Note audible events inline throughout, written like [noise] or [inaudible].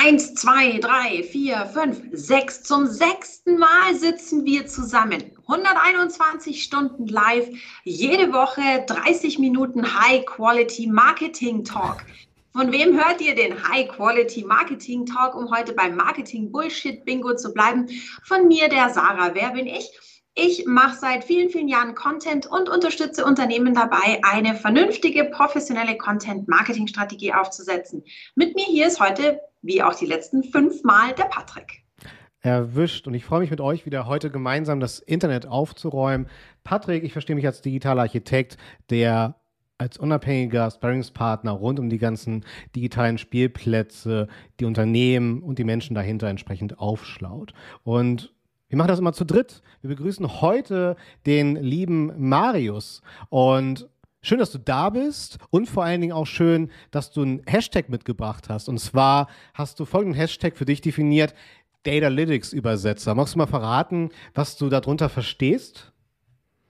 Eins, zwei, drei, vier, fünf, sechs. Zum sechsten Mal sitzen wir zusammen. 121 Stunden live, jede Woche 30 Minuten High Quality Marketing Talk. Von wem hört ihr den High Quality Marketing Talk, um heute beim Marketing Bullshit Bingo zu bleiben? Von mir, der Sarah. Wer bin ich? Ich mache seit vielen, vielen Jahren Content und unterstütze Unternehmen dabei, eine vernünftige, professionelle Content-Marketing-Strategie aufzusetzen. Mit mir hier ist heute, wie auch die letzten fünf Mal, der Patrick. Erwischt. Und ich freue mich mit euch wieder heute gemeinsam das Internet aufzuräumen. Patrick, ich verstehe mich als digitaler Architekt, der als unabhängiger Sparringspartner rund um die ganzen digitalen Spielplätze, die Unternehmen und die Menschen dahinter entsprechend aufschlaut. Und wir machen das immer zu dritt. Wir begrüßen heute den lieben Marius und Schön, dass du da bist und vor allen Dingen auch schön, dass du einen Hashtag mitgebracht hast. Und zwar hast du folgenden Hashtag für dich definiert, Datalytics-Übersetzer. Magst du mal verraten, was du darunter verstehst?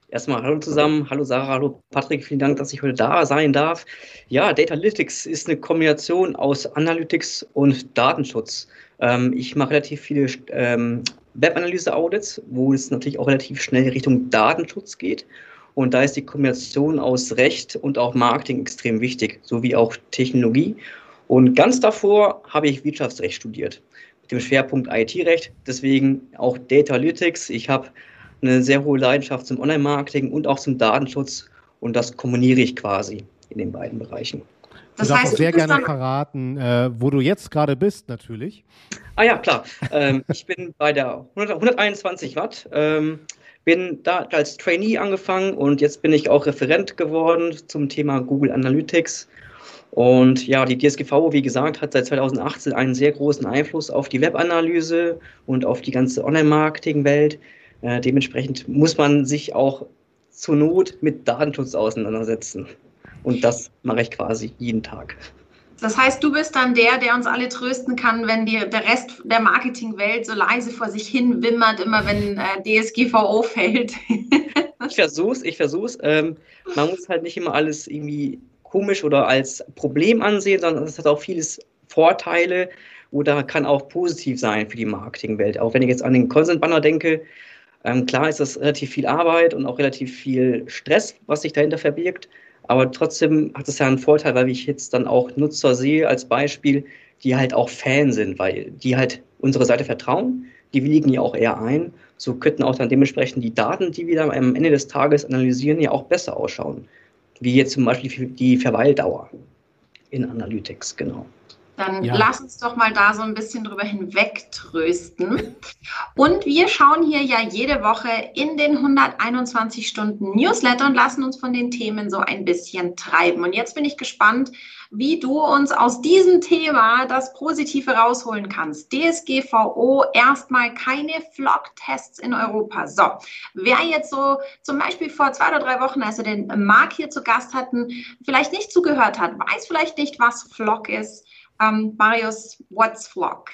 Erstmal hallo zusammen, hallo Sarah, hallo Patrick, vielen Dank, dass ich heute da sein darf. Ja, Datalytics ist eine Kombination aus Analytics und Datenschutz. Ähm, ich mache relativ viele ähm, Webanalyse-Audits, wo es natürlich auch relativ schnell Richtung Datenschutz geht. Und da ist die Kombination aus Recht und auch Marketing extrem wichtig, sowie auch Technologie. Und ganz davor habe ich Wirtschaftsrecht studiert, mit dem Schwerpunkt IT-Recht. Deswegen auch Data Analytics. Ich habe eine sehr hohe Leidenschaft zum Online-Marketing und auch zum Datenschutz. Und das kombiniere ich quasi in den beiden Bereichen. Das du darfst heißt, sehr gerne verraten, äh, wo du jetzt gerade bist, natürlich. Ah ja, klar. ähm, ich bin bei der 100, 121 Watt. Ähm, bin da als Trainee angefangen und jetzt bin ich auch Referent geworden zum Thema Google Analytics. Und ja, die DSGVO, wie gesagt, hat seit 2018 einen sehr großen Einfluss auf die Webanalyse und auf die ganze Online-Marketing-Welt. Äh, dementsprechend muss man sich auch zur Not mit Datenschutz auseinandersetzen. Und das mache ich quasi jeden Tag. Das heißt, du bist dann der, der uns alle trösten kann, wenn die, der Rest der Marketingwelt so leise vor sich hin wimmert, immer wenn äh, DSGVO [laughs] fällt. ich versuch's, ich versuch's. Ähm, man muss halt nicht immer alles irgendwie komisch oder als Problem ansehen, sondern es hat auch vieles Vorteile oder kann auch positiv sein für die Marketingwelt. Auch wenn ich jetzt an den Consent Banner denke, ähm, klar ist das relativ viel Arbeit und auch relativ viel Stress, was sich dahinter verbirgt. Aber trotzdem hat es ja einen Vorteil, weil ich jetzt dann auch Nutzer sehe als Beispiel, die halt auch Fan sind, weil die halt unsere Seite vertrauen, die willigen ja auch eher ein. So könnten auch dann dementsprechend die Daten, die wir dann am Ende des Tages analysieren, ja auch besser ausschauen. Wie jetzt zum Beispiel die Verweildauer in Analytics, genau. Dann ja. lass uns doch mal da so ein bisschen drüber hinweg trösten. Und wir schauen hier ja jede Woche in den 121 Stunden Newsletter und lassen uns von den Themen so ein bisschen treiben. Und jetzt bin ich gespannt, wie du uns aus diesem Thema das Positive rausholen kannst. DSGVO, erstmal keine Flock-Tests in Europa. So, wer jetzt so zum Beispiel vor zwei oder drei Wochen, als wir den Marc hier zu Gast hatten, vielleicht nicht zugehört hat, weiß vielleicht nicht, was Flock ist ähm, Marius, what's Flock?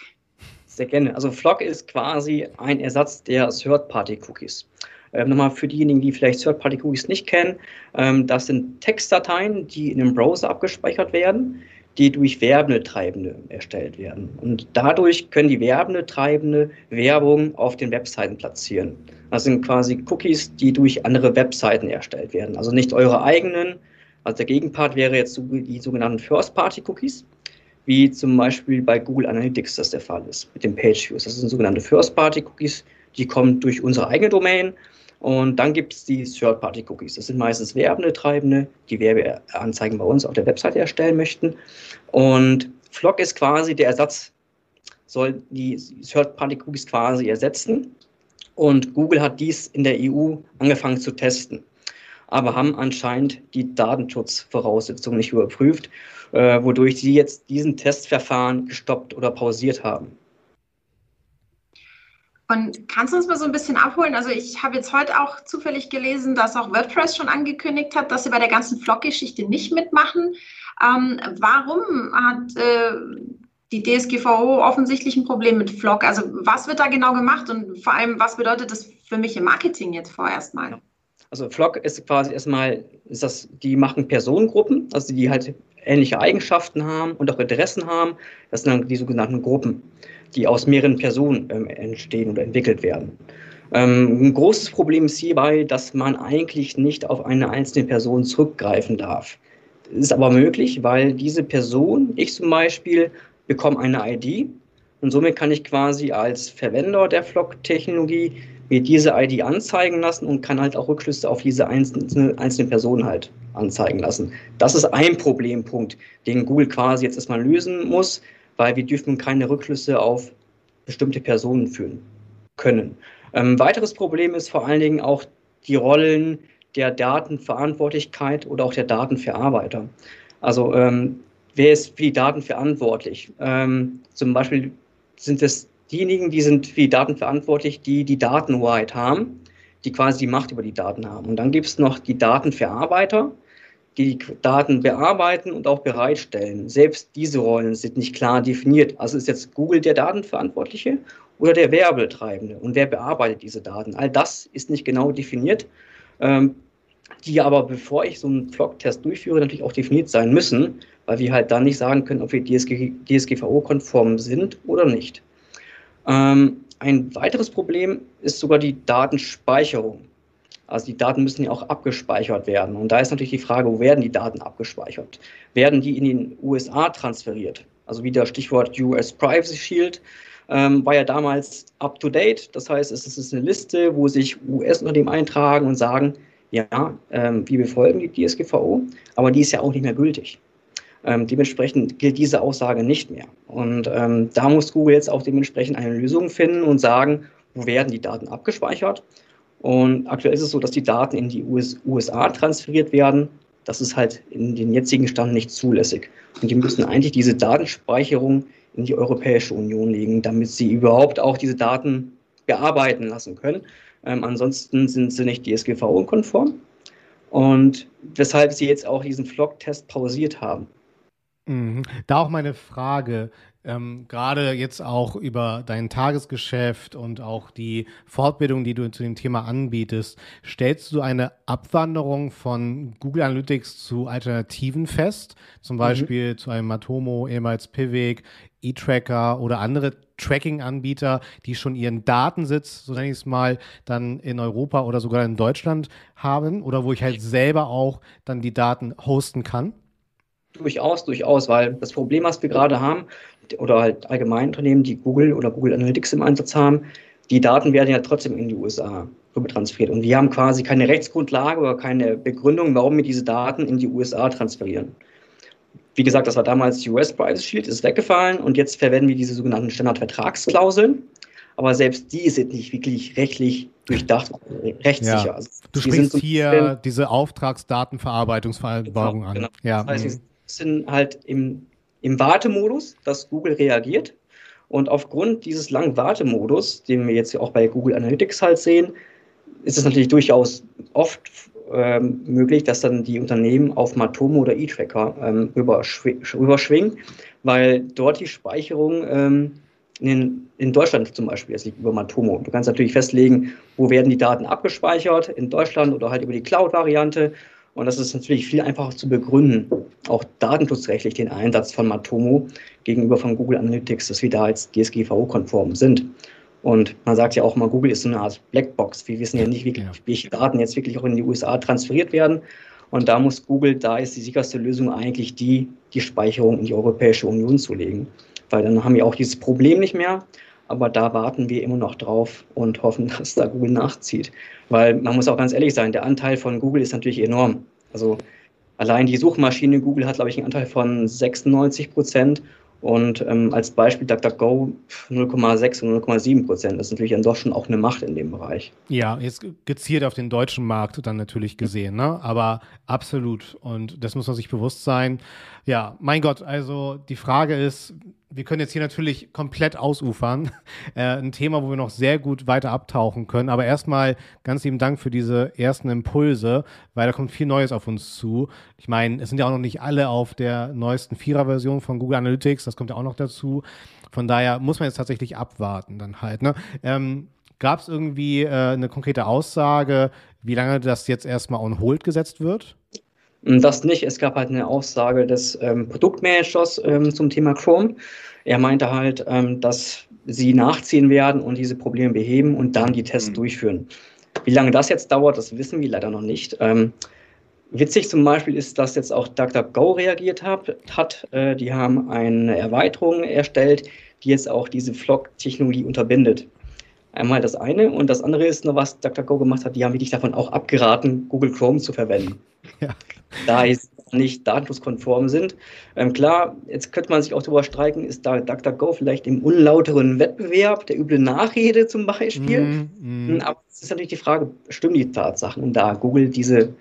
Sehr gerne. Also Flock ist quasi ein Ersatz der Third-Party-Cookies. Ähm, nochmal für diejenigen, die vielleicht Third-Party-Cookies nicht kennen, ähm, das sind Textdateien, die in einem Browser abgespeichert werden, die durch Werbetreibende erstellt werden. Und dadurch können die Werbetreibende Werbung auf den Webseiten platzieren. Das sind quasi Cookies, die durch andere Webseiten erstellt werden. Also nicht eure eigenen. Also der Gegenpart wäre jetzt die sogenannten First-Party-Cookies wie zum Beispiel bei Google Analytics das der Fall ist mit den Page Views. Das sind sogenannte First-Party-Cookies, die kommen durch unsere eigene Domain. Und dann gibt es die Third-Party-Cookies. Das sind meistens werbende Treibende, die Werbeanzeigen bei uns auf der Webseite erstellen möchten. Und Flock ist quasi der Ersatz, soll die Third-Party-Cookies quasi ersetzen. Und Google hat dies in der EU angefangen zu testen, aber haben anscheinend die Datenschutzvoraussetzungen nicht überprüft äh, wodurch sie jetzt diesen Testverfahren gestoppt oder pausiert haben. Und kannst du uns mal so ein bisschen abholen? Also ich habe jetzt heute auch zufällig gelesen, dass auch WordPress schon angekündigt hat, dass sie bei der ganzen Flock-Geschichte nicht mitmachen. Ähm, warum hat äh, die DSGVO offensichtlich ein Problem mit Flock? Also was wird da genau gemacht und vor allem, was bedeutet das für mich im Marketing jetzt vorerst mal? Also Flock ist quasi erstmal, ist das, die machen Personengruppen, also die halt ähnliche Eigenschaften haben und auch Interessen haben. Das sind dann die sogenannten Gruppen, die aus mehreren Personen ähm, entstehen oder entwickelt werden. Ähm, ein großes Problem ist hierbei, dass man eigentlich nicht auf eine einzelne Person zurückgreifen darf. Das ist aber möglich, weil diese Person, ich zum Beispiel, bekomme eine ID und somit kann ich quasi als Verwender der Flock-Technologie mir diese ID anzeigen lassen und kann halt auch Rückschlüsse auf diese einzelne, einzelne Person halt anzeigen lassen. Das ist ein Problempunkt, den Google quasi jetzt erstmal lösen muss, weil wir dürfen keine Rückschlüsse auf bestimmte Personen führen können. Ähm, weiteres Problem ist vor allen Dingen auch die Rollen der Datenverantwortlichkeit oder auch der Datenverarbeiter. Also ähm, wer ist für die Daten verantwortlich? Ähm, zum Beispiel sind es diejenigen, die sind für die Daten verantwortlich, die die Datenhoheit haben, die quasi die Macht über die Daten haben. Und dann gibt es noch die Datenverarbeiter, die die Daten bearbeiten und auch bereitstellen. Selbst diese Rollen sind nicht klar definiert. Also ist jetzt Google der Datenverantwortliche oder der Werbetreibende und wer bearbeitet diese Daten? All das ist nicht genau definiert, ähm, die aber, bevor ich so einen Flock-Test durchführe, natürlich auch definiert sein müssen, weil wir halt dann nicht sagen können, ob wir DSG, DSGVO-konform sind oder nicht. Ähm, ein weiteres Problem ist sogar die Datenspeicherung. Also die Daten müssen ja auch abgespeichert werden. Und da ist natürlich die Frage, wo werden die Daten abgespeichert? Werden die in den USA transferiert? Also wieder Stichwort US Privacy Shield ähm, war ja damals up to date. Das heißt, es ist eine Liste, wo sich US-Unternehmen eintragen und sagen, ja, ähm, wir befolgen die DSGVO, aber die ist ja auch nicht mehr gültig. Ähm, dementsprechend gilt diese Aussage nicht mehr. Und ähm, da muss Google jetzt auch dementsprechend eine Lösung finden und sagen, wo werden die Daten abgespeichert. Und aktuell ist es so, dass die Daten in die US USA transferiert werden. Das ist halt in den jetzigen Stand nicht zulässig. Und die müssen eigentlich diese Datenspeicherung in die Europäische Union legen, damit sie überhaupt auch diese Daten bearbeiten lassen können. Ähm, ansonsten sind sie nicht DSGVO-konform. Und weshalb sie jetzt auch diesen Flock-Test pausiert haben. Mhm. Da auch meine Frage, ähm, gerade jetzt auch über dein Tagesgeschäft und auch die Fortbildung, die du zu dem Thema anbietest, stellst du eine Abwanderung von Google Analytics zu Alternativen fest? Zum mhm. Beispiel mhm. zu einem Matomo, ehemals Pivik, E-Tracker oder andere Tracking-Anbieter, die schon ihren Datensitz, so nenne ich es mal, dann in Europa oder sogar in Deutschland haben oder wo ich halt selber auch dann die Daten hosten kann? Durchaus, durchaus, weil das Problem, was wir gerade haben, oder halt allgemein Unternehmen, die Google oder Google Analytics im Einsatz haben, die Daten werden ja trotzdem in die USA transferiert. Und wir haben quasi keine Rechtsgrundlage oder keine Begründung, warum wir diese Daten in die USA transferieren. Wie gesagt, das war damals US Privacy Shield, ist weggefallen und jetzt verwenden wir diese sogenannten Standardvertragsklauseln. Aber selbst die sind nicht wirklich rechtlich durchdacht, rechtssicher. Ja. Also, du sprichst so hier diese Auftragsdatenverarbeitungsvereinbarung genau, an. Genau. Ja. Das heißt, sind halt im, im Wartemodus, dass Google reagiert. Und aufgrund dieses langen Wartemodus, den wir jetzt auch bei Google Analytics halt sehen, ist es natürlich durchaus oft ähm, möglich, dass dann die Unternehmen auf Matomo oder E-Tracker ähm, rüberschwingen, weil dort die Speicherung ähm, in, in, Deutschland zum Beispiel, es liegt über Matomo. Du kannst natürlich festlegen, wo werden die Daten abgespeichert, in Deutschland oder halt über die Cloud-Variante. Und das ist natürlich viel einfacher zu begründen, auch datenschutzrechtlich den Einsatz von Matomo gegenüber von Google Analytics, dass wir da jetzt DSGVO-konform sind. Und man sagt ja auch mal, Google ist so eine Art Blackbox. Wir wissen ja nicht, wie, welche Daten jetzt wirklich auch in die USA transferiert werden. Und da muss Google, da ist die sicherste Lösung eigentlich die, die Speicherung in die Europäische Union zu legen. Weil dann haben wir auch dieses Problem nicht mehr. Aber da warten wir immer noch drauf und hoffen, dass da Google nachzieht. Weil man muss auch ganz ehrlich sein, der Anteil von Google ist natürlich enorm. Also allein die Suchmaschine Google hat, glaube ich, einen Anteil von 96 Prozent und ähm, als Beispiel DuckDuckGo 0,6 und 0,7 Prozent. Das ist natürlich dann doch schon auch eine Macht in dem Bereich. Ja, jetzt gezielt auf den deutschen Markt dann natürlich gesehen, ne? aber absolut. Und das muss man sich bewusst sein. Ja, mein Gott, also die Frage ist, wir können jetzt hier natürlich komplett ausufern. [laughs] Äh, ein Thema, wo wir noch sehr gut weiter abtauchen können. Aber erstmal ganz lieben Dank für diese ersten Impulse, weil da kommt viel Neues auf uns zu. Ich meine, es sind ja auch noch nicht alle auf der neuesten Vierer-Version von Google Analytics. Das kommt ja auch noch dazu. Von daher muss man jetzt tatsächlich abwarten dann halt. Ne? Ähm, Gab es irgendwie äh, eine konkrete Aussage, wie lange das jetzt erstmal on hold gesetzt wird? Das nicht. Es gab halt eine Aussage des ähm, Produktmanagers ähm, zum Thema Chrome. Er meinte halt, ähm, dass sie nachziehen werden und diese Probleme beheben und dann die Tests mhm. durchführen. Wie lange das jetzt dauert, das wissen wir leider noch nicht. Ähm, witzig zum Beispiel ist, dass jetzt auch DuckDuckGo reagiert hat. hat. Äh, die haben eine Erweiterung erstellt, die jetzt auch diese Flock-Technologie unterbindet. Einmal das eine und das andere ist noch, was DuckDuckGo gemacht hat, die haben wirklich davon auch abgeraten, Google Chrome zu verwenden. [laughs] Ja. Da es nicht datenschutzkonform sind. Ähm, klar, jetzt könnte man sich auch darüber streiken, ist da DuckDuckGo vielleicht im unlauteren Wettbewerb, der üble Nachrede zum Beispiel. Mm, mm. Aber es ist natürlich die Frage, stimmen die Tatsachen? Und da Google diese,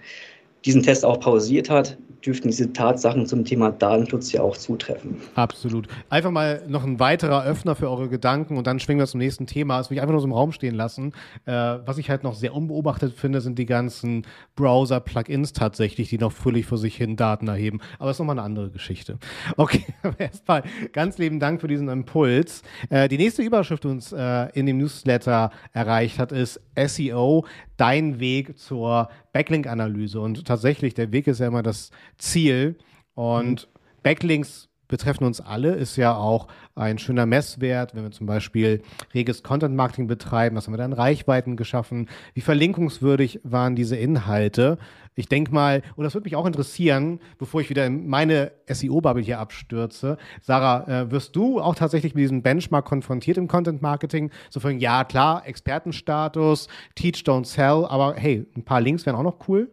diesen Test auch pausiert hat, dürften diese Tatsachen zum Thema Datenschutz ja auch zutreffen. Absolut. Einfach mal noch ein weiterer Öffner für eure Gedanken und dann schwingen wir zum nächsten Thema. Das will ich einfach nur so im Raum stehen lassen. Äh, was ich halt noch sehr unbeobachtet finde, sind die ganzen Browser-Plugins tatsächlich, die noch fröhlich vor sich hin Daten erheben. Aber das ist nochmal eine andere Geschichte. Okay, [laughs] erstmal ganz lieben Dank für diesen Impuls. Äh, die nächste Überschrift, die uns äh, in dem Newsletter erreicht hat, ist SEO, dein Weg zur Backlink-Analyse. Und tatsächlich, der Weg ist ja immer das Ziel. Und mhm. Backlinks betreffen uns alle, ist ja auch ein schöner Messwert, wenn wir zum Beispiel reges Content Marketing betreiben, was haben wir dann Reichweiten geschaffen, wie verlinkungswürdig waren diese Inhalte. Ich denke mal, und das würde mich auch interessieren, bevor ich wieder in meine SEO-Bubble hier abstürze. Sarah, äh, wirst du auch tatsächlich mit diesem Benchmark konfrontiert im Content Marketing? So von, ja, klar, Expertenstatus, Teach, don't sell, aber hey, ein paar Links wären auch noch cool.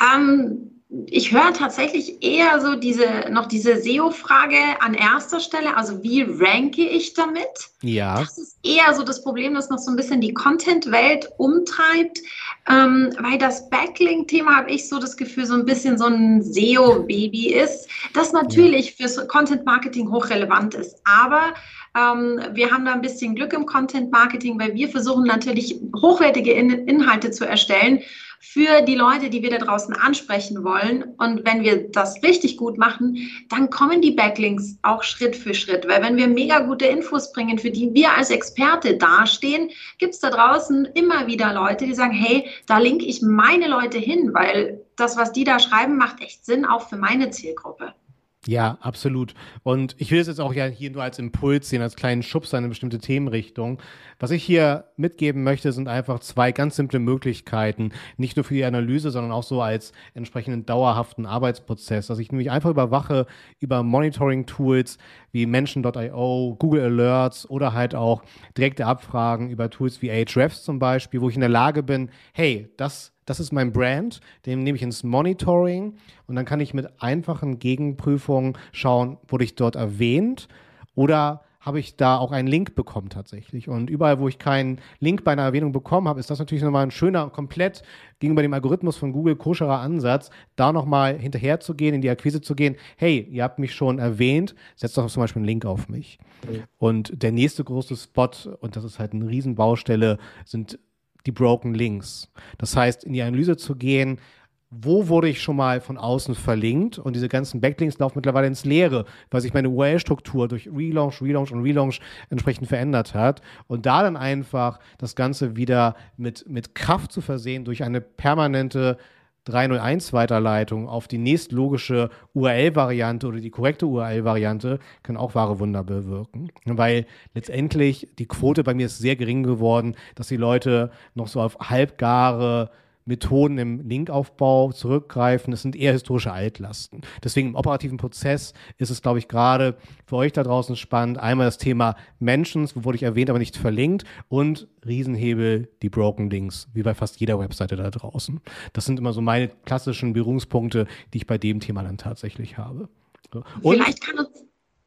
Ähm, ich höre tatsächlich eher so diese, noch diese SEO-Frage an erster Stelle. Also wie ranke ich damit? Ja. Das ist eher so das Problem, das noch so ein bisschen die Content-Welt umtreibt. Ähm, weil das Backlink-Thema, habe ich so das Gefühl, so ein bisschen so ein SEO-Baby ist, das natürlich ja. fürs Content-Marketing hochrelevant ist. Aber ähm, wir haben da ein bisschen Glück im Content-Marketing, weil wir versuchen natürlich hochwertige In Inhalte zu erstellen für die Leute, die wir da draußen ansprechen wollen. Und wenn wir das richtig gut machen, dann kommen die Backlinks auch Schritt für Schritt. Weil wenn wir mega gute Infos bringen, für die wir als Experte dastehen, gibt es da draußen immer wieder Leute, die sagen, hey, da linke ich meine Leute hin, weil das, was die da schreiben, macht echt Sinn, auch für meine Zielgruppe. Ja, absolut. Und ich will es jetzt auch ja hier nur als Impuls sehen, als kleinen Schubs in eine bestimmte Themenrichtung. Was ich hier mitgeben möchte, sind einfach zwei ganz simple Möglichkeiten, nicht nur für die Analyse, sondern auch so als entsprechenden dauerhaften Arbeitsprozess, dass ich nämlich einfach überwache über Monitoring-Tools wie Menschen.io, Google Alerts oder halt auch direkte Abfragen über Tools wie Ahrefs zum Beispiel, wo ich in der Lage bin, hey, das das ist mein Brand, den nehme ich ins Monitoring und dann kann ich mit einfachen Gegenprüfungen schauen, wurde ich dort erwähnt oder habe ich da auch einen Link bekommen tatsächlich. Und überall, wo ich keinen Link bei einer Erwähnung bekommen habe, ist das natürlich nochmal ein schöner, komplett gegenüber dem Algorithmus von Google koscherer Ansatz, da nochmal hinterher zu gehen, in die Akquise zu gehen. Hey, ihr habt mich schon erwähnt, setzt doch zum Beispiel einen Link auf mich. Mhm. Und der nächste große Spot, und das ist halt eine Riesenbaustelle, sind die Broken Links. Das heißt, in die Analyse zu gehen, wo wurde ich schon mal von außen verlinkt und diese ganzen Backlinks laufen mittlerweile ins Leere, weil sich meine URL-Struktur durch Relaunch, Relaunch und Relaunch entsprechend verändert hat und da dann einfach das Ganze wieder mit, mit Kraft zu versehen durch eine permanente 301 Weiterleitung auf die nächstlogische URL-Variante oder die korrekte URL-Variante kann auch wahre Wunder bewirken. Weil letztendlich die Quote bei mir ist sehr gering geworden, dass die Leute noch so auf halbgare Methoden im Linkaufbau zurückgreifen. Es sind eher historische Altlasten. Deswegen im operativen Prozess ist es, glaube ich, gerade für euch da draußen spannend. Einmal das Thema Mentions, wo wurde ich erwähnt, aber nicht verlinkt. Und Riesenhebel, die Broken Links, wie bei fast jeder Webseite da draußen. Das sind immer so meine klassischen Berührungspunkte, die ich bei dem Thema dann tatsächlich habe. Und, Vielleicht kann uns.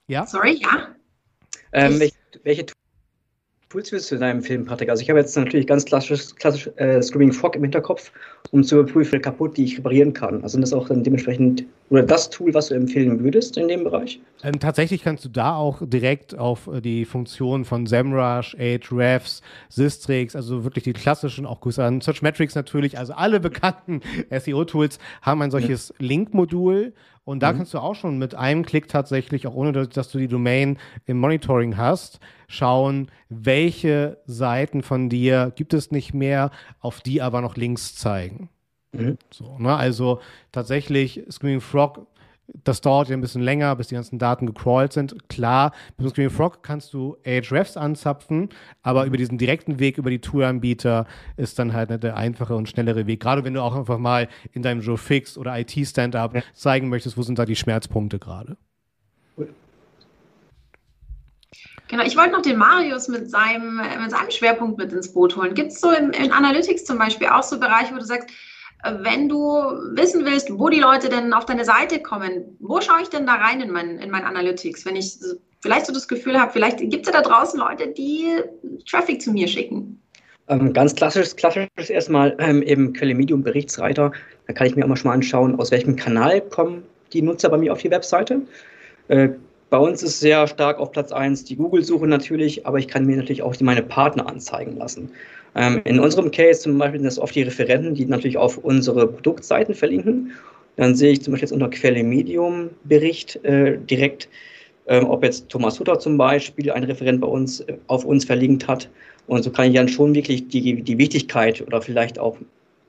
Ja? Sorry, ja? Ähm, welche, welche Tools willst du in deinem Film, Patrick? Also ich habe jetzt natürlich ganz klassisch, klassisch äh, Screaming Frog im Hinterkopf, um zu überprüfen, wie kaputt die ich reparieren kann. Also das auch dann dementsprechend oder das Tool, was du empfehlen würdest in dem Bereich? Ähm, tatsächlich kannst du da auch direkt auf äh, die Funktionen von SEMrush, Ahrefs, Systrix, also wirklich die klassischen, auch Grüße an Searchmetrics natürlich, also alle bekannten [laughs] SEO-Tools haben ein solches ja. Link-Modul und da mhm. kannst du auch schon mit einem Klick tatsächlich, auch ohne dass du die Domain im Monitoring hast, schauen, welche Seiten von dir gibt es nicht mehr, auf die aber noch Links zeigen. Mhm. So, ne? Also tatsächlich, Screaming Frog das dauert ja ein bisschen länger, bis die ganzen Daten gecrawlt sind. Klar, mit Screaming Frog kannst du Ahrefs anzapfen, aber über diesen direkten Weg, über die Toolanbieter, ist dann halt nicht der einfache und schnellere Weg. Gerade wenn du auch einfach mal in deinem Joe Fix oder IT-Stand-Up ja. zeigen möchtest, wo sind da die Schmerzpunkte gerade. Genau, ich wollte noch den Marius mit seinem, mit seinem Schwerpunkt mit ins Boot holen. Gibt es so in, in Analytics zum Beispiel auch so Bereiche, wo du sagst, wenn du wissen willst, wo die Leute denn auf deine Seite kommen, wo schaue ich denn da rein in mein, in mein Analytics? Wenn ich vielleicht so das Gefühl habe, vielleicht gibt es ja da draußen Leute, die Traffic zu mir schicken. Ähm, ganz klassisch, klassisch ist erstmal ähm, im Quelle Medium Berichtsreiter. Da kann ich mir immer schon mal anschauen, aus welchem Kanal kommen die Nutzer bei mir auf die Webseite. Äh, bei uns ist sehr stark auf Platz 1 die Google-Suche natürlich, aber ich kann mir natürlich auch meine Partner anzeigen lassen. Ähm, in unserem Case zum Beispiel sind das oft die Referenten, die natürlich auf unsere Produktseiten verlinken. Dann sehe ich zum Beispiel jetzt unter Quelle Medium Bericht äh, direkt, ähm, ob jetzt Thomas Hutter zum Beispiel, ein Referent bei uns, äh, auf uns verlinkt hat. Und so kann ich dann schon wirklich die, die Wichtigkeit oder vielleicht auch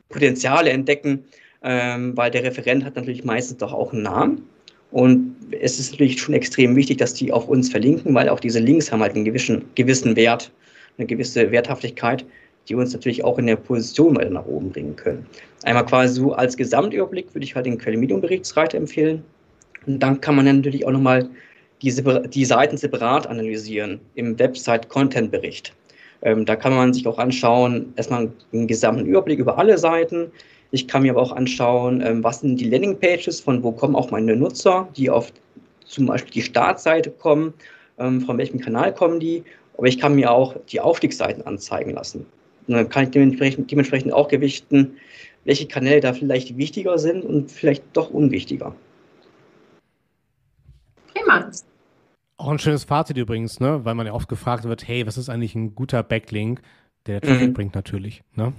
Potenziale entdecken, ähm, weil der Referent hat natürlich meistens doch auch einen Namen. Und es ist natürlich schon extrem wichtig, dass die auf uns verlinken, weil auch diese Links haben halt einen gewissen, gewissen Wert, eine gewisse Werthaftigkeit die uns natürlich auch in der Position weiter nach oben bringen können. Einmal quasi so als Gesamtüberblick würde ich halt den Quelle Medium Berichtsreiter empfehlen. Und dann kann man dann natürlich auch nochmal die, die Seiten separat analysieren im Website-Content-Bericht. Ähm, da kann man sich auch anschauen, erstmal einen gesamten Überblick über alle Seiten. Ich kann mir aber auch anschauen, ähm, was sind die Landingpages, von wo kommen auch meine Nutzer, die auf zum Beispiel die Startseite kommen, ähm, von welchem Kanal kommen die. Aber ich kann mir auch die Aufstiegsseiten anzeigen lassen. Und dann kann ich dementsprechend, dementsprechend auch gewichten, welche Kanäle da vielleicht wichtiger sind und vielleicht doch unwichtiger. Prima. Auch ein schönes Fazit übrigens, ne? weil man ja oft gefragt wird, hey, was ist eigentlich ein guter Backlink, der Traffic mhm. bringt natürlich. Ne?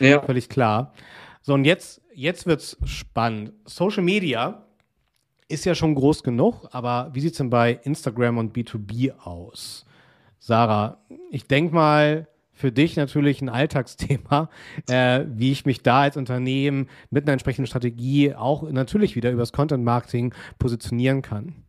Ja. [laughs] Völlig klar. So, und jetzt, jetzt wird es spannend. Social Media ist ja schon groß genug, aber wie sieht es denn bei Instagram und B2B aus? Sarah, ich denke mal, für dich natürlich ein Alltagsthema, [laughs] äh, wie ich mich da als Unternehmen mit einer entsprechenden Strategie auch natürlich wieder übers Content Marketing positionieren kann.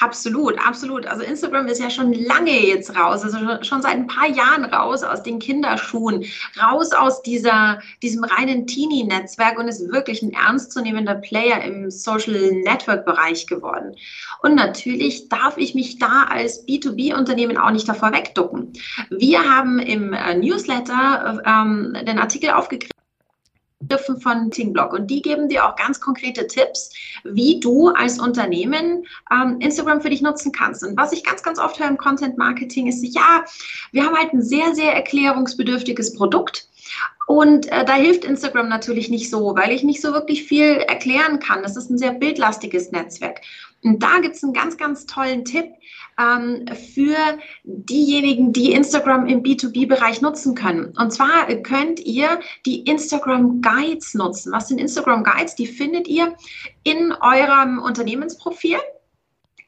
Absolut, absolut. Also Instagram ist ja schon lange jetzt raus, also schon seit ein paar Jahren raus aus den Kinderschuhen, raus aus dieser, diesem reinen Teenie-Netzwerk und ist wirklich ein ernstzunehmender Player im Social Network-Bereich geworden. Und natürlich darf ich mich da als B2B-Unternehmen auch nicht davor wegducken. Wir haben im äh, Newsletter ähm, den Artikel aufgegriffen von Tingblock und die geben dir auch ganz konkrete Tipps, wie du als Unternehmen ähm, Instagram für dich nutzen kannst. Und was ich ganz, ganz oft höre im Content Marketing ist, ja, wir haben halt ein sehr, sehr erklärungsbedürftiges Produkt. Und äh, da hilft Instagram natürlich nicht so, weil ich nicht so wirklich viel erklären kann. Das ist ein sehr bildlastiges Netzwerk. Und da gibt es einen ganz, ganz tollen Tipp ähm, für diejenigen, die Instagram im B2B-Bereich nutzen können. Und zwar könnt ihr die Instagram Guides nutzen. Was sind Instagram Guides? Die findet ihr in eurem Unternehmensprofil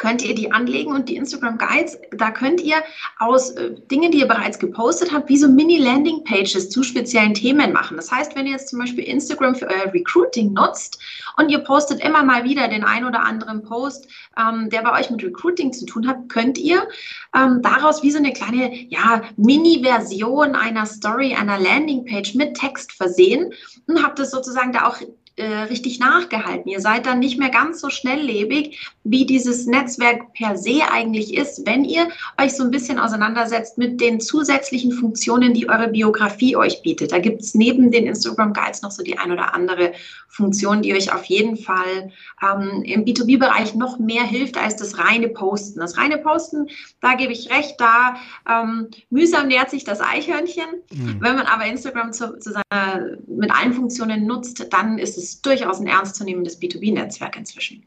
könnt ihr die anlegen und die Instagram Guides, da könnt ihr aus äh, Dingen, die ihr bereits gepostet habt, wie so Mini-Landing-Pages zu speziellen Themen machen. Das heißt, wenn ihr jetzt zum Beispiel Instagram für euer Recruiting nutzt und ihr postet immer mal wieder den ein oder anderen Post, ähm, der bei euch mit Recruiting zu tun hat, könnt ihr ähm, daraus wie so eine kleine ja, Mini-Version einer Story, einer Landing-Page mit Text versehen und habt es sozusagen da auch äh, richtig nachgehalten. Ihr seid dann nicht mehr ganz so schnelllebig, wie dieses Netzwerk per se eigentlich ist, wenn ihr euch so ein bisschen auseinandersetzt mit den zusätzlichen Funktionen, die eure Biografie euch bietet. Da gibt es neben den Instagram Guides noch so die ein oder andere Funktion, die euch auf jeden Fall ähm, im B2B-Bereich noch mehr hilft als das reine Posten. Das reine Posten, da gebe ich recht, da ähm, mühsam nährt sich das Eichhörnchen. Mhm. Wenn man aber Instagram zu, zu seiner, mit allen Funktionen nutzt, dann ist es durchaus ein ernstzunehmendes B2B-Netzwerk inzwischen.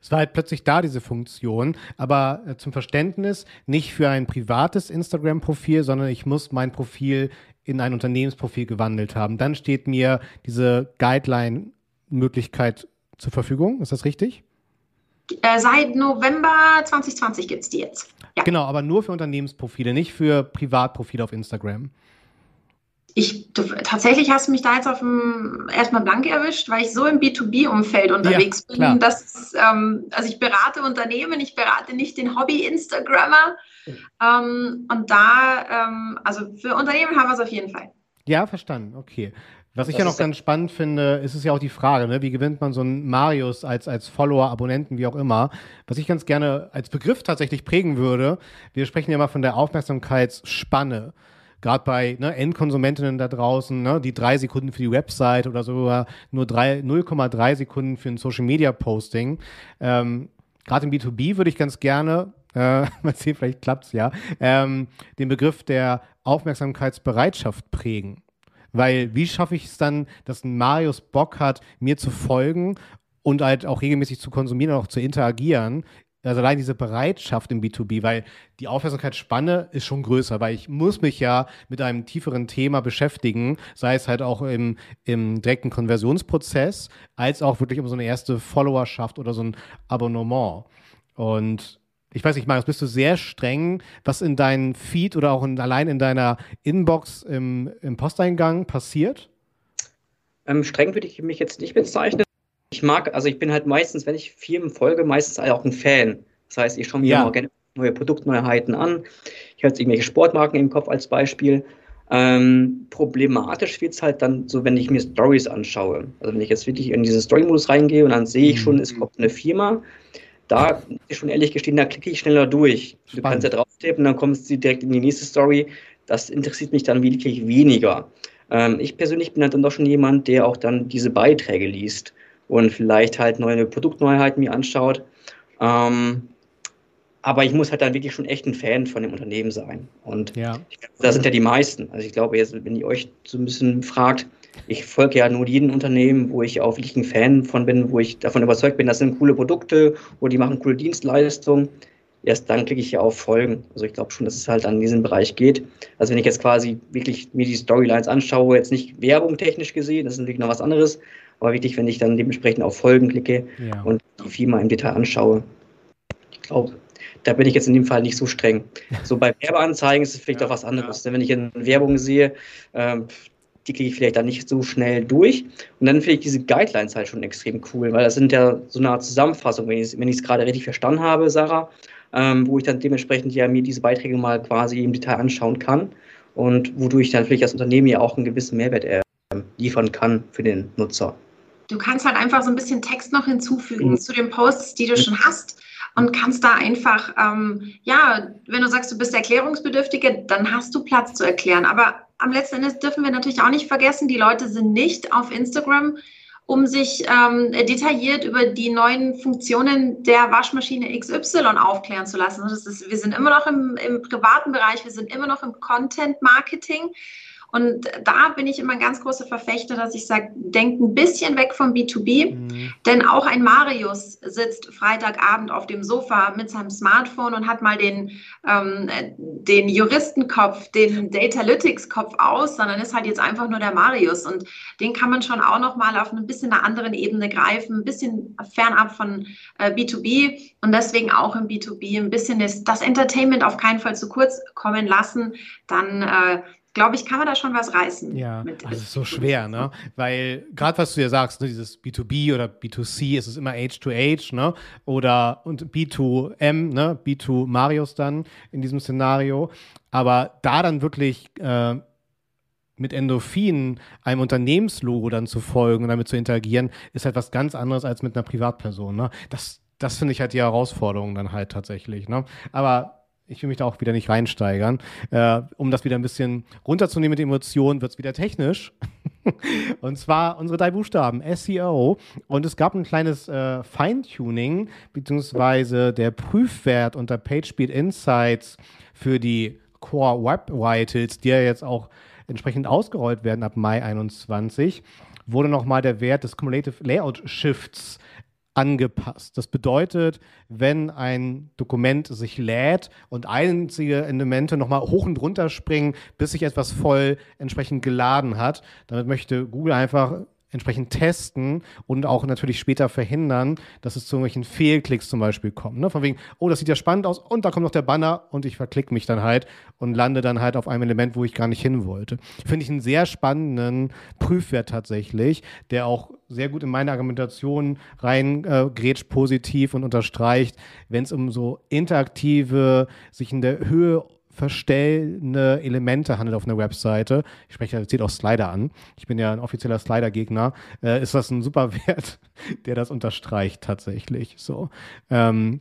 Es war halt plötzlich da, diese Funktion, aber äh, zum Verständnis nicht für ein privates Instagram-Profil, sondern ich muss mein Profil in ein Unternehmensprofil gewandelt haben. Dann steht mir diese Guideline-Möglichkeit zur Verfügung. Ist das richtig? Äh, seit November 2020 gibt es die jetzt. Ja. Genau, aber nur für Unternehmensprofile, nicht für Privatprofile auf Instagram ich du, tatsächlich hast du mich da jetzt auf dem erstmal blank erwischt, weil ich so im B2B-Umfeld unterwegs ja, bin. Dass, ähm, also ich berate Unternehmen, ich berate nicht den Hobby-Instagrammer. Ähm, und da, ähm, also für Unternehmen haben wir es auf jeden Fall. Ja, verstanden, okay. Was ich das ja noch ganz spannend finde, ist es ja auch die Frage, ne? wie gewinnt man so einen Marius als, als Follower, Abonnenten, wie auch immer. Was ich ganz gerne als Begriff tatsächlich prägen würde, wir sprechen ja mal von der Aufmerksamkeitsspanne gerade bei ne, Endkonsumentinnen da draußen, ne, die drei Sekunden für die Website oder sogar nur 0,3 Sekunden für ein Social Media Posting. Ähm, gerade im B2B würde ich ganz gerne, äh, [laughs] mal sehen, vielleicht klappt es ja, ähm, den Begriff der Aufmerksamkeitsbereitschaft prägen. Weil wie schaffe ich es dann, dass ein Marius Bock hat, mir zu folgen und halt auch regelmäßig zu konsumieren und auch zu interagieren, also allein diese Bereitschaft im B2B, weil die Aufmerksamkeitsspanne ist schon größer, weil ich muss mich ja mit einem tieferen Thema beschäftigen, sei es halt auch im, im direkten Konversionsprozess, als auch wirklich um so eine erste Followerschaft oder so ein Abonnement. Und ich weiß nicht, Marius, bist du sehr streng, was in deinem Feed oder auch in, allein in deiner Inbox im, im Posteingang passiert? Ähm, streng würde ich mich jetzt nicht bezeichnen ich mag, also ich bin halt meistens, wenn ich Firmen folge, meistens auch ein Fan. Das heißt, ich schaue mir ja. immer gerne neue Produktneuheiten an. Ich habe jetzt irgendwelche Sportmarken im Kopf als Beispiel. Ähm, problematisch wird es halt dann so, wenn ich mir Stories anschaue. Also wenn ich jetzt wirklich in diesen Story-Modus reingehe und dann sehe ich schon, es mhm. kommt eine Firma, da ist schon ehrlich gestehen, da klicke ich schneller durch. Spannend. Du kannst ja drauf tippen, dann kommst du direkt in die nächste Story. Das interessiert mich dann wirklich weniger. Ähm, ich persönlich bin halt dann doch schon jemand, der auch dann diese Beiträge liest und vielleicht halt neue Produktneuheiten mir anschaut. Ähm, aber ich muss halt dann wirklich schon echt ein Fan von dem Unternehmen sein. Und ja. da sind ja die meisten. Also ich glaube, jetzt, wenn ihr euch so ein bisschen fragt, ich folge ja nur jedem Unternehmen, wo ich auch wirklich ein Fan von bin, wo ich davon überzeugt bin, das sind coole Produkte oder die machen coole Dienstleistungen. Erst dann klicke ich ja auf Folgen. Also ich glaube schon, dass es halt an diesen Bereich geht. Also wenn ich jetzt quasi wirklich mir die Storylines anschaue, jetzt nicht Werbung technisch gesehen, das ist natürlich noch was anderes, aber wirklich, wenn ich dann dementsprechend auf Folgen klicke ja. und die Firma im Detail anschaue. Ich glaube, da bin ich jetzt in dem Fall nicht so streng. So bei Werbeanzeigen ist es vielleicht ja, auch was anderes. Ja. Wenn ich eine Werbung sehe, ähm, die kriege ich vielleicht dann nicht so schnell durch. Und dann finde ich diese Guidelines halt schon extrem cool, weil das sind ja so eine Art Zusammenfassung, wenn ich es gerade richtig verstanden habe, Sarah, ähm, wo ich dann dementsprechend ja mir diese Beiträge mal quasi im Detail anschauen kann und wodurch dann vielleicht das Unternehmen ja auch einen gewissen Mehrwert äh, liefern kann für den Nutzer. Du kannst halt einfach so ein bisschen Text noch hinzufügen mhm. zu den Posts, die du schon hast und kannst da einfach, ähm, ja, wenn du sagst, du bist Erklärungsbedürftige, dann hast du Platz zu erklären. Aber am letzten Ende dürfen wir natürlich auch nicht vergessen, die Leute sind nicht auf Instagram, um sich ähm, detailliert über die neuen Funktionen der Waschmaschine XY aufklären zu lassen. Das ist, wir sind immer noch im, im privaten Bereich, wir sind immer noch im Content Marketing. Und da bin ich immer ein ganz großer Verfechter, dass ich sage, denkt ein bisschen weg vom B2B, mhm. denn auch ein Marius sitzt Freitagabend auf dem Sofa mit seinem Smartphone und hat mal den, ähm, den Juristenkopf, den Datalytics-Kopf aus, sondern ist halt jetzt einfach nur der Marius. Und den kann man schon auch noch mal auf ein bisschen einer anderen Ebene greifen, ein bisschen fernab von äh, B2B und deswegen auch im B2B ein bisschen das, das Entertainment auf keinen Fall zu kurz kommen lassen. Dann äh, glaube ich, kann man da schon was reißen. Ja, das ist so schwer, ne? Weil gerade was du ja sagst, ne, dieses B2B oder B2C, ist es immer Age to Age, ne? Oder und B2M, ne? B2 Marius dann in diesem Szenario. Aber da dann wirklich äh, mit Endorphinen einem Unternehmenslogo dann zu folgen und damit zu interagieren, ist halt was ganz anderes als mit einer Privatperson. Ne? Das, das finde ich halt die Herausforderung dann halt tatsächlich. Ne? Aber ich will mich da auch wieder nicht reinsteigern. Äh, um das wieder ein bisschen runterzunehmen mit Emotionen, wird es wieder technisch. [laughs] und zwar unsere drei Buchstaben, SEO. Und es gab ein kleines äh, Feintuning, beziehungsweise der Prüfwert unter PageSpeed Insights für die Core Web Vitals, die ja jetzt auch entsprechend ausgerollt werden ab Mai 21, wurde nochmal der Wert des Cumulative Layout Shifts angepasst. Das bedeutet, wenn ein Dokument sich lädt und einzige Elemente nochmal hoch und runter springen, bis sich etwas voll entsprechend geladen hat, damit möchte Google einfach entsprechend testen und auch natürlich später verhindern, dass es zu irgendwelchen Fehlklicks zum Beispiel kommt. Ne? Von wegen, oh, das sieht ja spannend aus und da kommt noch der Banner und ich verklicke mich dann halt und lande dann halt auf einem Element, wo ich gar nicht hin wollte. Finde ich einen sehr spannenden Prüfwert tatsächlich, der auch sehr gut in meine Argumentation reingrätscht äh, positiv und unterstreicht, wenn es um so interaktive, sich in der Höhe verstellende Elemente handelt auf einer Webseite, ich spreche jetzt auch Slider an, ich bin ja ein offizieller Slider-Gegner, äh, ist das ein super [laughs] Wert, der das unterstreicht tatsächlich. So. Ähm,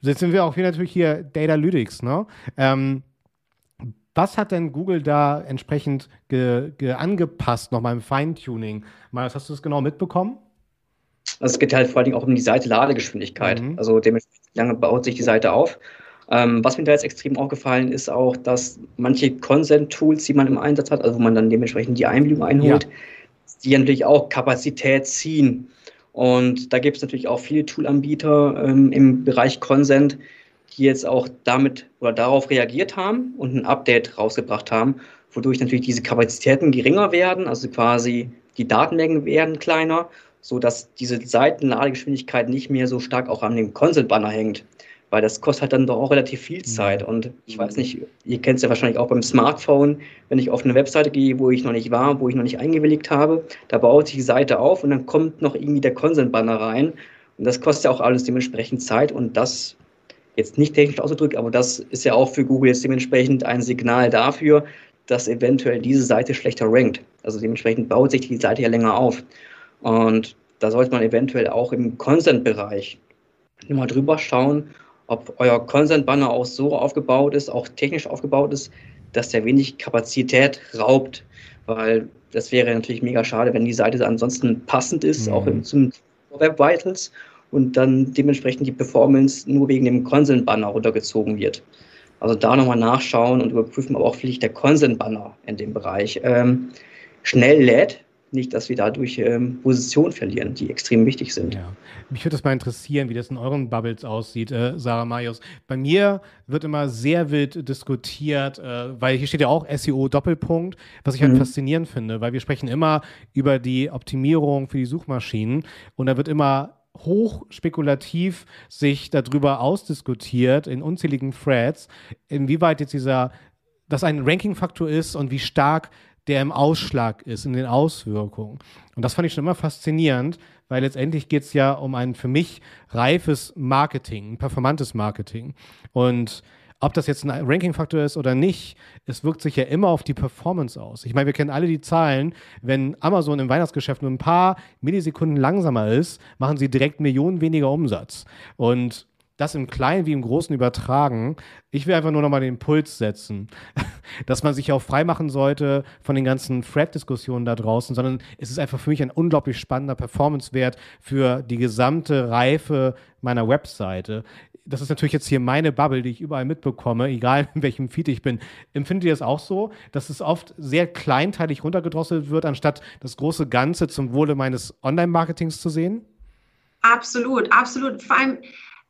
jetzt sind wir auch wieder natürlich hier Datalytics, ne? Ähm, was hat denn Google da entsprechend ge, ge angepasst, nochmal im Feintuning? Marius, hast du das genau mitbekommen? Also es geht halt vor allem auch um die Seite Ladegeschwindigkeit. Mhm. Also dementsprechend lange baut sich die Seite auf. Ähm, was mir da jetzt extrem aufgefallen ist auch, dass manche Consent-Tools, die man im Einsatz hat, also wo man dann dementsprechend die Einwilligung einholt, ja. die natürlich auch Kapazität ziehen. Und da gibt es natürlich auch viele Toolanbieter ähm, im Bereich Consent, die jetzt auch damit oder darauf reagiert haben und ein Update rausgebracht haben, wodurch natürlich diese Kapazitäten geringer werden, also quasi die Datenmengen werden kleiner, sodass diese Seitenladegeschwindigkeit nicht mehr so stark auch an dem Consent-Banner hängt weil das kostet halt dann doch auch relativ viel. Zeit. Und ich weiß nicht, ihr kennt es ja wahrscheinlich auch beim Smartphone, wenn ich auf eine Webseite gehe, wo ich noch nicht war, wo ich noch nicht eingewilligt habe, da baut sich die Seite auf und dann kommt noch irgendwie der Consent-Banner rein. Und das kostet ja auch alles dementsprechend Zeit und das jetzt nicht technisch ausgedrückt, aber das ist ja auch für Google jetzt dementsprechend ein Signal dafür, dass eventuell diese Seite schlechter rankt. Also dementsprechend baut sich die Seite ja länger auf. Und da sollte man eventuell auch im Consent-Bereich mal drüber schauen, ob euer Consent-Banner auch so aufgebaut ist, auch technisch aufgebaut ist, dass der wenig Kapazität raubt. Weil das wäre natürlich mega schade, wenn die Seite ansonsten passend ist, mhm. auch zum Web Vitals und dann dementsprechend die Performance nur wegen dem Consent-Banner runtergezogen wird. Also da nochmal nachschauen und überprüfen, ob auch vielleicht der Consent-Banner in dem Bereich ähm, schnell lädt, nicht, dass wir dadurch ähm, Position verlieren, die extrem wichtig sind. Ja. Mich würde das mal interessieren, wie das in euren Bubbles aussieht, äh, Sarah Marius. Bei mir wird immer sehr wild diskutiert, äh, weil hier steht ja auch SEO Doppelpunkt, was ich halt mhm. halt faszinierend finde, weil wir sprechen immer über die Optimierung für die Suchmaschinen und da wird immer hoch spekulativ sich darüber ausdiskutiert in unzähligen Threads, inwieweit jetzt dieser das ein Ranking-Faktor ist und wie stark der im Ausschlag ist, in den Auswirkungen. Und das fand ich schon immer faszinierend, weil letztendlich geht es ja um ein für mich reifes Marketing, ein performantes Marketing. Und ob das jetzt ein Ranking-Faktor ist oder nicht, es wirkt sich ja immer auf die Performance aus. Ich meine, wir kennen alle die Zahlen, wenn Amazon im Weihnachtsgeschäft nur ein paar Millisekunden langsamer ist, machen sie direkt Millionen weniger Umsatz. Und das im Kleinen wie im Großen übertragen. Ich will einfach nur nochmal den Impuls setzen, [laughs] dass man sich auch freimachen sollte von den ganzen Thread-Diskussionen da draußen, sondern es ist einfach für mich ein unglaublich spannender Performance-Wert für die gesamte Reife meiner Webseite. Das ist natürlich jetzt hier meine Bubble, die ich überall mitbekomme, egal [laughs] in welchem Feed ich bin. Empfindet ihr das auch so, dass es oft sehr kleinteilig runtergedrosselt wird, anstatt das große Ganze zum Wohle meines Online-Marketings zu sehen? Absolut, absolut. Vor allem,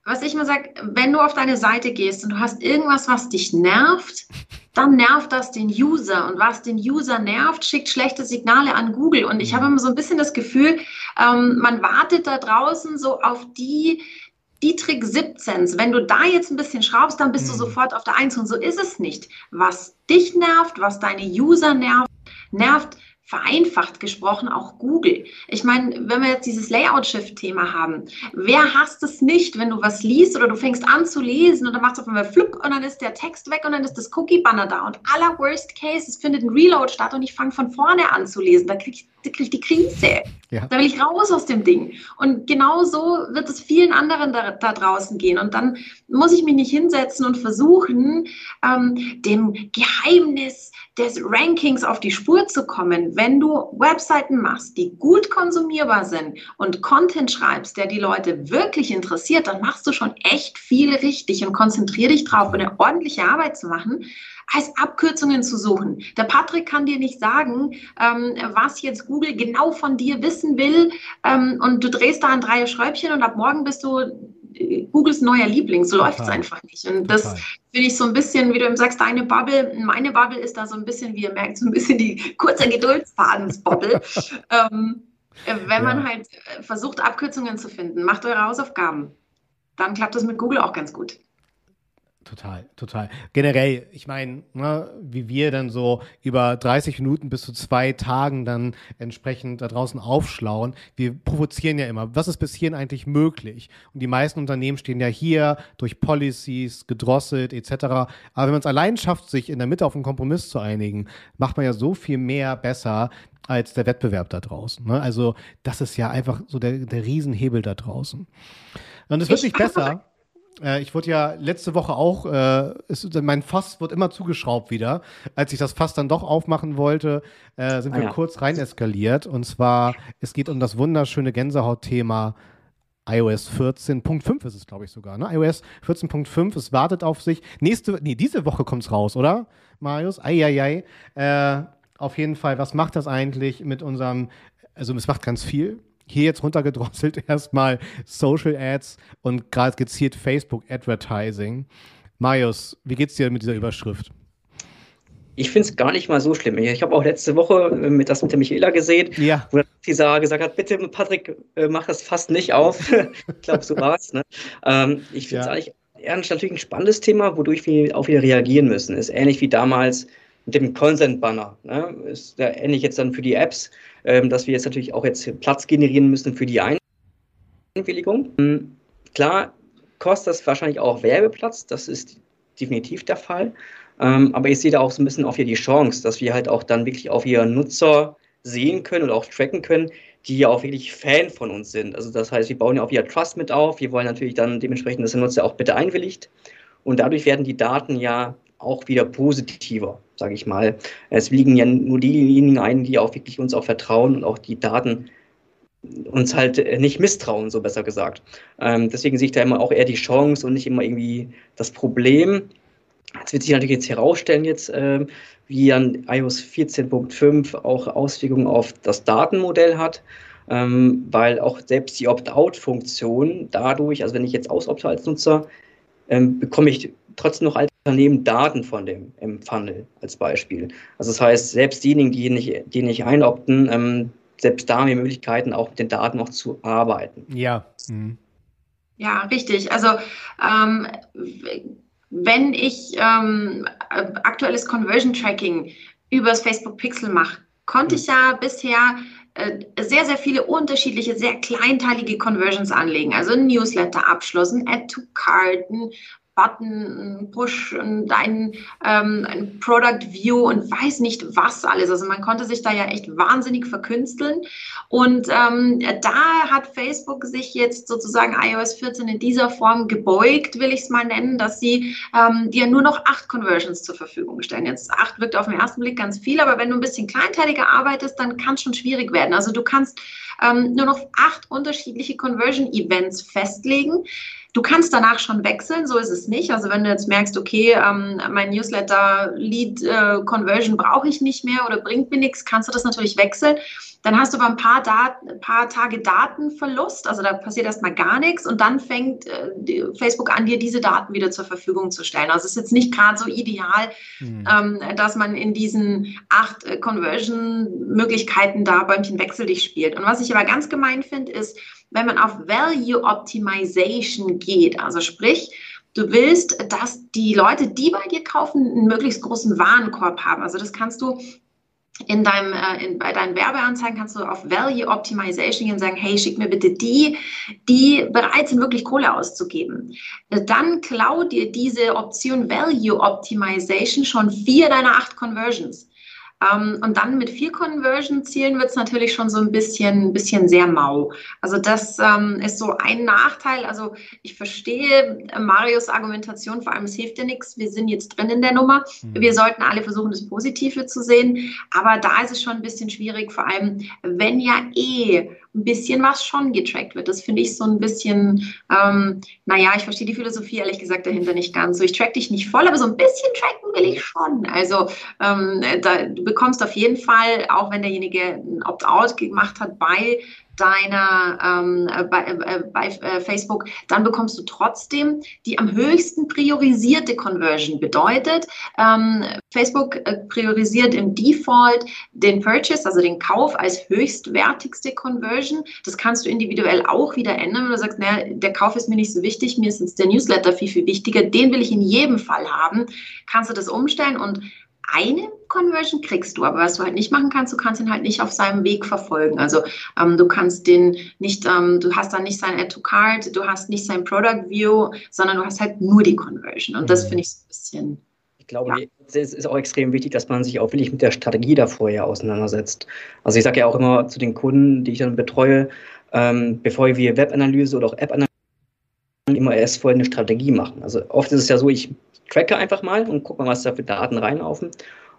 was ich mal sage, wenn du auf deine Seite gehst und du hast irgendwas, was dich nervt, dann nervt das den User. Und was den User nervt, schickt schlechte Signale an Google. Und ich habe immer so ein bisschen das Gefühl, ähm, man wartet da draußen so auf die, die Trick 17. Wenn du da jetzt ein bisschen schraubst, dann bist mhm. du sofort auf der 1. Und so ist es nicht. Was dich nervt, was deine User nervt, nervt vereinfacht gesprochen auch Google. Ich meine, wenn wir jetzt dieses Layout-Shift-Thema haben, wer hasst es nicht, wenn du was liest oder du fängst an zu lesen und dann macht es auf einmal flupp und dann ist der Text weg und dann ist das Cookie-Banner da und aller Worst Case, es findet ein Reload statt und ich fange von vorne an zu lesen. Da kriege ich, krieg ich die Krise. Ja. Da will ich raus aus dem Ding. Und genau so wird es vielen anderen da, da draußen gehen. Und dann muss ich mich nicht hinsetzen und versuchen, ähm, dem Geheimnis des Rankings auf die Spur zu kommen, wenn du Webseiten machst, die gut konsumierbar sind und Content schreibst, der die Leute wirklich interessiert, dann machst du schon echt viel richtig und konzentriere dich darauf, eine ordentliche Arbeit zu machen, als Abkürzungen zu suchen. Der Patrick kann dir nicht sagen, ähm, was jetzt Google genau von dir wissen will ähm, und du drehst da an drei Schräubchen und ab morgen bist du Googles neuer Liebling. So läuft es einfach nicht. Und das finde ich so ein bisschen, wie du eben sagst, deine Bubble, meine Bubble ist da so ein bisschen, wie ihr merkt, so ein bisschen die [laughs] kurze Geduldsfadensbubble. [laughs] ähm, wenn man ja. halt versucht, Abkürzungen zu finden, macht eure Hausaufgaben. Dann klappt das mit Google auch ganz gut. Total, total. Generell, ich meine, ne, wie wir dann so über 30 Minuten bis zu zwei Tagen dann entsprechend da draußen aufschlauen, wir provozieren ja immer, was ist bis hierhin eigentlich möglich? Und die meisten Unternehmen stehen ja hier durch Policies, gedrosselt etc. Aber wenn man es allein schafft, sich in der Mitte auf einen Kompromiss zu einigen, macht man ja so viel mehr besser als der Wettbewerb da draußen. Ne? Also das ist ja einfach so der, der Riesenhebel da draußen. Und es wird nicht besser. Äh, ich wurde ja letzte Woche auch, äh, ist, mein Fass wird immer zugeschraubt wieder. Als ich das Fass dann doch aufmachen wollte, äh, sind ah, wir ja. kurz rein eskaliert. Und zwar, es geht um das wunderschöne Gänsehautthema iOS 14.5 ist es, glaube ich, sogar. Ne? iOS 14.5, es wartet auf sich. Nächste, nee, diese Woche kommt es raus, oder? Marius? Eieiei. Äh, auf jeden Fall, was macht das eigentlich mit unserem, also es macht ganz viel hier jetzt runtergedrosselt [laughs] erstmal Social Ads und gerade gezielt Facebook Advertising. Marius, wie geht's dir mit dieser Überschrift? Ich finde es gar nicht mal so schlimm. Ich habe auch letzte Woche äh, mit das mit der Michaela gesehen, ja. wo Sarah gesagt hat, bitte Patrick, äh, mach das fast nicht auf. [laughs] ich glaube, so war es. Ne? Ähm, ich finde es ja. eigentlich eher natürlich ein spannendes Thema, wodurch wir auch wieder reagieren müssen. Ist ähnlich wie damals mit dem Consent-Banner. Ne? Ist ja ähnlich jetzt dann für die Apps ähm, dass wir jetzt natürlich auch jetzt Platz generieren müssen für die Einwilligung. Hm, klar, kostet das wahrscheinlich auch Werbeplatz, das ist definitiv der Fall. Ähm, aber ich sehe da auch so ein bisschen auch hier die Chance, dass wir halt auch dann wirklich auf ihre Nutzer sehen können oder auch tracken können, die ja auch wirklich Fan von uns sind. Also das heißt, wir bauen ja auch wieder Trust mit auf. Wir wollen natürlich dann dementsprechend, dass der Nutzer auch bitte einwilligt. Und dadurch werden die Daten ja auch wieder positiver, sage ich mal. Es liegen ja nur diejenigen ein, die auch wirklich uns auch vertrauen und auch die Daten uns halt äh, nicht misstrauen, so besser gesagt. Ähm, deswegen sehe ich da immer auch eher die Chance und nicht immer irgendwie das Problem. Es wird sich natürlich jetzt herausstellen, jetzt, äh, wie an iOS 14.5 auch Auswirkungen auf das Datenmodell hat, ähm, weil auch selbst die Opt-out-Funktion dadurch, also wenn ich jetzt ausopte als Nutzer, ähm, bekomme ich trotzdem noch als Unternehmen Daten von dem im Funnel als Beispiel. Also das heißt, selbst diejenigen, die nicht, die nicht einopten, ähm, selbst da haben wir Möglichkeiten, auch mit den Daten noch zu arbeiten. Ja. Mhm. Ja, richtig. Also ähm, wenn ich ähm, aktuelles Conversion Tracking übers Facebook Pixel mache, konnte mhm. ich ja bisher äh, sehr, sehr viele unterschiedliche, sehr kleinteilige Conversions anlegen. Also ein Newsletter-Abschluss, ein Add-to-Card, Button, Push und ein, ähm, ein Product View und weiß nicht was alles. Also man konnte sich da ja echt wahnsinnig verkünsteln. Und ähm, da hat Facebook sich jetzt sozusagen iOS 14 in dieser Form gebeugt, will ich es mal nennen, dass sie ähm, dir nur noch acht Conversions zur Verfügung stellen. Jetzt acht wirkt auf den ersten Blick ganz viel, aber wenn du ein bisschen kleinteiliger arbeitest, dann kann es schon schwierig werden. Also du kannst ähm, nur noch acht unterschiedliche Conversion-Events festlegen. Du kannst danach schon wechseln, so ist es nicht. Also wenn du jetzt merkst, okay, ähm, mein Newsletter Lead äh, Conversion brauche ich nicht mehr oder bringt mir nichts, kannst du das natürlich wechseln. Dann hast du aber ein paar, Dat ein paar Tage Datenverlust, also da passiert erstmal gar nichts und dann fängt äh, Facebook an, dir diese Daten wieder zur Verfügung zu stellen. Also es ist jetzt nicht gerade so ideal, mhm. ähm, dass man in diesen acht äh, Conversion-Möglichkeiten da Bäumchen wechsel dich spielt. Und was ich aber ganz gemein finde, ist, wenn man auf Value Optimization geht, also sprich, du willst, dass die Leute, die bei dir kaufen, einen möglichst großen Warenkorb haben. Also das kannst du in deinem, äh, in, bei deinen Werbeanzeigen kannst du auf Value Optimization gehen und sagen, hey, schick mir bitte die, die bereit sind, wirklich Kohle auszugeben. Dann klau dir diese Option Value Optimization schon vier deiner acht Conversions. Ähm, und dann mit vier Conversion-Zielen wird es natürlich schon so ein bisschen, bisschen sehr mau. Also das ähm, ist so ein Nachteil. Also ich verstehe Marios Argumentation, vor allem es hilft dir nichts. Wir sind jetzt drin in der Nummer. Mhm. Wir sollten alle versuchen, das Positive zu sehen. Aber da ist es schon ein bisschen schwierig, vor allem wenn ja eh ein bisschen was schon getrackt wird. Das finde ich so ein bisschen, ähm, naja, ich verstehe die Philosophie ehrlich gesagt dahinter nicht ganz. So, ich track dich nicht voll, aber so ein bisschen tracken will ich schon. Also ähm, da, du bekommst auf jeden Fall, auch wenn derjenige ein Opt-out gemacht hat, bei deiner ähm, äh, bei, äh, bei äh, Facebook, dann bekommst du trotzdem die am höchsten priorisierte Conversion. Bedeutet, ähm, Facebook äh, priorisiert im Default den Purchase, also den Kauf als höchstwertigste Conversion. Das kannst du individuell auch wieder ändern, wenn du sagst, naja, der Kauf ist mir nicht so wichtig, mir ist jetzt der Newsletter viel, viel wichtiger, den will ich in jedem Fall haben. Kannst du das umstellen und eine Conversion kriegst du, aber was du halt nicht machen kannst, du kannst ihn halt nicht auf seinem Weg verfolgen. Also ähm, du kannst den nicht, ähm, du hast dann nicht sein Add to Card, du hast nicht sein Product View, sondern du hast halt nur die Conversion. Und das mhm. finde ich so ein bisschen. Ich glaube, ja. es ist auch extrem wichtig, dass man sich auch wirklich mit der Strategie davor ja auseinandersetzt. Also ich sage ja auch immer zu den Kunden, die ich dann betreue, ähm, bevor wir Webanalyse oder auch App-Analyse immer erst vorher eine Strategie machen. Also oft ist es ja so, ich tracke einfach mal und gucke mal, was da für Daten reinlaufen.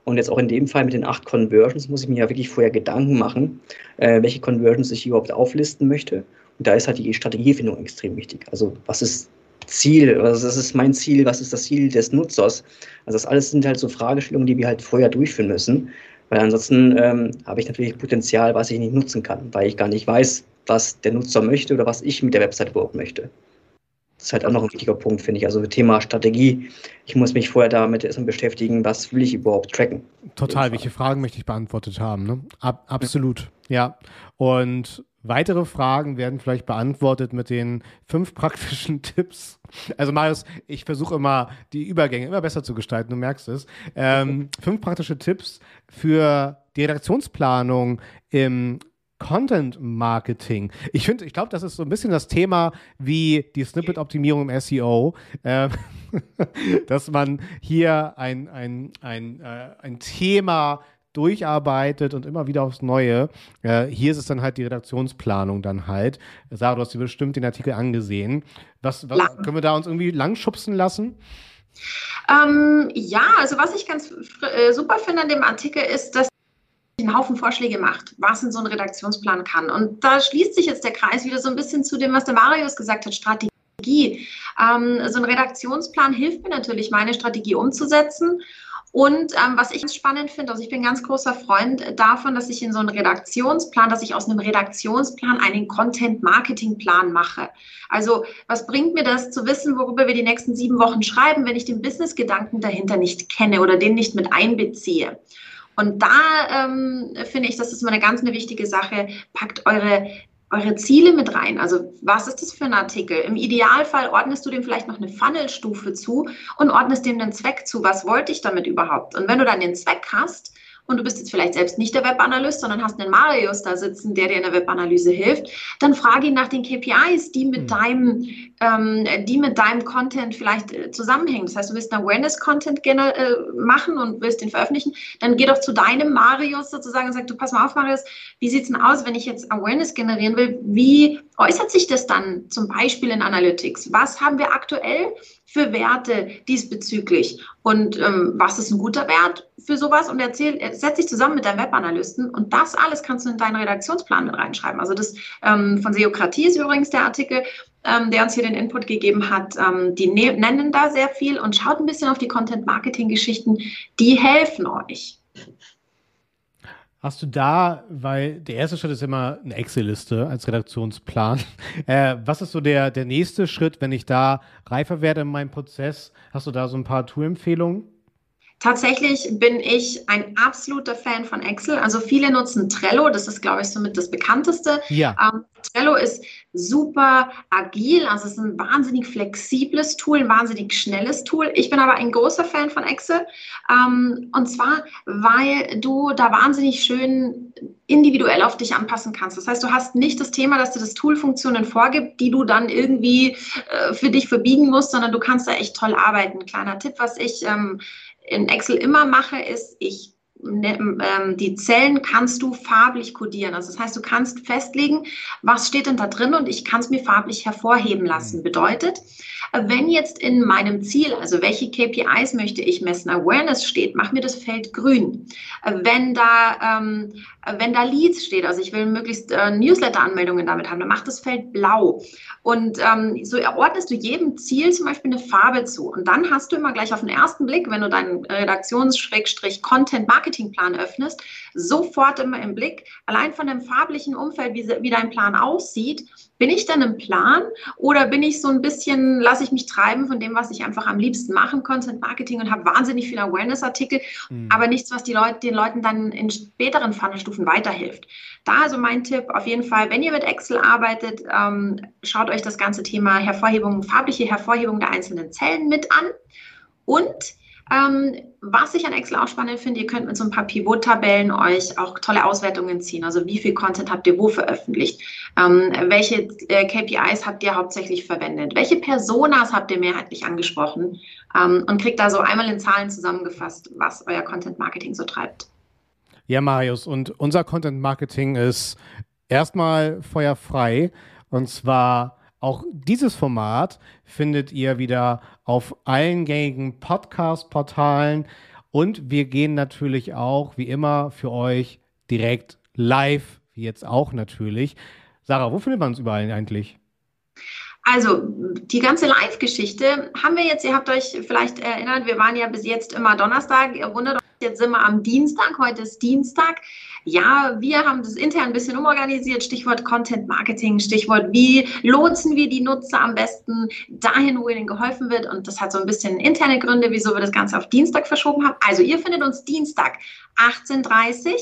Und jetzt auch in dem Fall mit den acht Conversions muss ich mir ja wirklich vorher Gedanken machen, äh, welche Conversions ich überhaupt auflisten möchte. Und da ist halt die Strategiefindung extrem wichtig. Also was ist Ziel, was ist mein Ziel, was ist das Ziel des Nutzers? Also das alles sind halt so Fragestellungen, die wir halt vorher durchführen müssen. Weil ansonsten ähm, habe ich natürlich Potenzial, was ich nicht nutzen kann, weil ich gar nicht weiß, was der Nutzer möchte oder was ich mit der Website überhaupt möchte. Das ist halt auch noch ein wichtiger Punkt, finde ich. Also Thema Strategie. Ich muss mich vorher damit erstmal beschäftigen, was will ich überhaupt tracken. Total, welche Fragen möchte ich beantwortet haben. Ne? Ab, absolut, ja. Und weitere Fragen werden vielleicht beantwortet mit den fünf praktischen [laughs] Tipps. Also Marius, ich versuche immer die Übergänge immer besser zu gestalten, du merkst es. Ähm, fünf praktische Tipps für die Redaktionsplanung im Content Marketing. Ich finde, ich glaube, das ist so ein bisschen das Thema wie die Snippet-Optimierung im SEO, äh, [laughs] dass man hier ein, ein, ein, äh, ein Thema durcharbeitet und immer wieder aufs Neue. Äh, hier ist es dann halt die Redaktionsplanung dann halt. Sarah, du hast dir bestimmt den Artikel angesehen. Was, was können wir da uns irgendwie langschubsen lassen? Ähm, ja, also was ich ganz äh, super finde an dem Artikel ist, dass einen Haufen Vorschläge macht, was in so ein Redaktionsplan kann. Und da schließt sich jetzt der Kreis wieder so ein bisschen zu dem, was der Marius gesagt hat, Strategie. Ähm, so ein Redaktionsplan hilft mir natürlich, meine Strategie umzusetzen. Und ähm, was ich ganz spannend finde, also ich bin ganz großer Freund davon, dass ich in so einen Redaktionsplan, dass ich aus einem Redaktionsplan einen Content-Marketing-Plan mache. Also was bringt mir das zu wissen, worüber wir die nächsten sieben Wochen schreiben, wenn ich den Business-Gedanken dahinter nicht kenne oder den nicht mit einbeziehe? Und da ähm, finde ich, das ist mal eine ganz eine wichtige Sache. Packt eure eure Ziele mit rein. Also was ist das für ein Artikel? Im Idealfall ordnest du dem vielleicht noch eine Funnelstufe zu und ordnest dem einen Zweck zu. Was wollte ich damit überhaupt? Und wenn du dann den Zweck hast, und du bist jetzt vielleicht selbst nicht der Webanalyst, sondern hast einen Marius da sitzen, der dir in der Webanalyse hilft, dann frage ihn nach den KPIs, die mit mhm. deinem, ähm, die mit deinem Content vielleicht äh, zusammenhängen. Das heißt, du willst einen Awareness-Content äh, machen und willst den veröffentlichen, dann geh doch zu deinem Marius sozusagen und sag, du pass mal auf, Marius, wie sieht's denn aus, wenn ich jetzt Awareness generieren will? Wie äußert sich das dann zum Beispiel in Analytics? Was haben wir aktuell für Werte diesbezüglich? Und ähm, was ist ein guter Wert für sowas? Und erzähl, setz dich zusammen mit deinem Webanalysten und das alles kannst du in deinen Redaktionsplan mit reinschreiben. Also das ähm, von Seokratie ist übrigens der Artikel, ähm, der uns hier den Input gegeben hat. Ähm, die ne nennen da sehr viel und schaut ein bisschen auf die Content-Marketing-Geschichten. Die helfen euch. Hast du da, weil der erste Schritt ist immer eine Excel-Liste als Redaktionsplan. [laughs] Äh, was ist so der, der nächste Schritt, wenn ich da reifer werde in meinem Prozess? Hast du da so ein paar Tool-Empfehlungen? Tatsächlich bin ich ein absoluter Fan von Excel. Also viele nutzen Trello, das ist, glaube ich, somit das bekannteste. Ja. Ähm, Trello ist super agil, also es ist ein wahnsinnig flexibles Tool, ein wahnsinnig schnelles Tool. Ich bin aber ein großer Fan von Excel. Ähm, und zwar, weil du da wahnsinnig schön individuell auf dich anpassen kannst. Das heißt, du hast nicht das Thema, dass dir das Tool Funktionen vorgibt, die du dann irgendwie äh, für dich verbiegen musst, sondern du kannst da echt toll arbeiten. Kleiner Tipp, was ich ähm, in Excel immer mache, ist, ich die Zellen kannst du farblich kodieren. Also das heißt, du kannst festlegen, was steht denn da drin und ich kann es mir farblich hervorheben lassen. Mhm. Bedeutet, wenn jetzt in meinem Ziel, also welche KPIs möchte ich messen, Awareness steht, mach mir das Feld grün. Wenn da, ähm, wenn da Leads steht, also ich will möglichst äh, Newsletter-Anmeldungen damit haben, dann mach das Feld blau. Und ähm, so ordnest du jedem Ziel zum Beispiel eine Farbe zu. Und dann hast du immer gleich auf den ersten Blick, wenn du deinen Redaktions-Content-Marketing-Plan öffnest, sofort immer im Blick, allein von dem farblichen Umfeld, wie, wie dein Plan aussieht, bin ich dann im Plan oder bin ich so ein bisschen, lasse ich mich treiben von dem, was ich einfach am liebsten machen, Content Marketing und habe wahnsinnig viele Awareness-Artikel, mhm. aber nichts, was die Leute, den Leuten dann in späteren Funnelstufen weiterhilft. Da also mein Tipp, auf jeden Fall, wenn ihr mit Excel arbeitet, ähm, schaut euch das ganze Thema Hervorhebung, farbliche Hervorhebung der einzelnen Zellen mit an und ähm, was ich an Excel auch spannend finde, ihr könnt mit so ein paar Pivot-Tabellen euch auch tolle Auswertungen ziehen. Also wie viel Content habt ihr wo veröffentlicht? Ähm, welche äh, KPIs habt ihr hauptsächlich verwendet? Welche Personas habt ihr mehrheitlich angesprochen? Ähm, und kriegt da so einmal in Zahlen zusammengefasst, was euer Content-Marketing so treibt. Ja, Marius, und unser Content-Marketing ist erstmal feuerfrei. Und zwar auch dieses Format findet ihr wieder auf allen gängigen Podcast-Portalen und wir gehen natürlich auch, wie immer, für euch direkt live, wie jetzt auch natürlich. Sarah, wo findet man uns überall eigentlich? Also die ganze Live-Geschichte haben wir jetzt, ihr habt euch vielleicht erinnert, wir waren ja bis jetzt immer Donnerstag, ihr wundert euch, jetzt sind wir am Dienstag, heute ist Dienstag. Ja, wir haben das intern ein bisschen umorganisiert, Stichwort Content Marketing, Stichwort, wie lotsen wir die Nutzer am besten dahin, wo ihnen geholfen wird. Und das hat so ein bisschen interne Gründe, wieso wir das Ganze auf Dienstag verschoben haben. Also ihr findet uns Dienstag 18.30 Uhr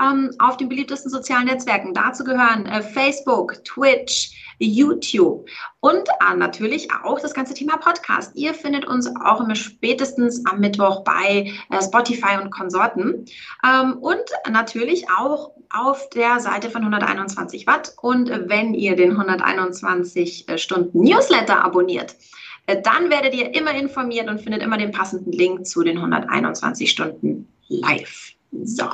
ähm, auf den beliebtesten sozialen Netzwerken. Dazu gehören äh, Facebook, Twitch, YouTube und äh, natürlich auch das ganze Thema Podcast. Ihr findet uns auch immer spätestens am Mittwoch bei äh, Spotify und Konsorten ähm, und natürlich auch auf der Seite von 121 Watt. Und wenn ihr den 121 äh, Stunden Newsletter abonniert, äh, dann werdet ihr immer informiert und findet immer den passenden Link zu den 121 Stunden live. So.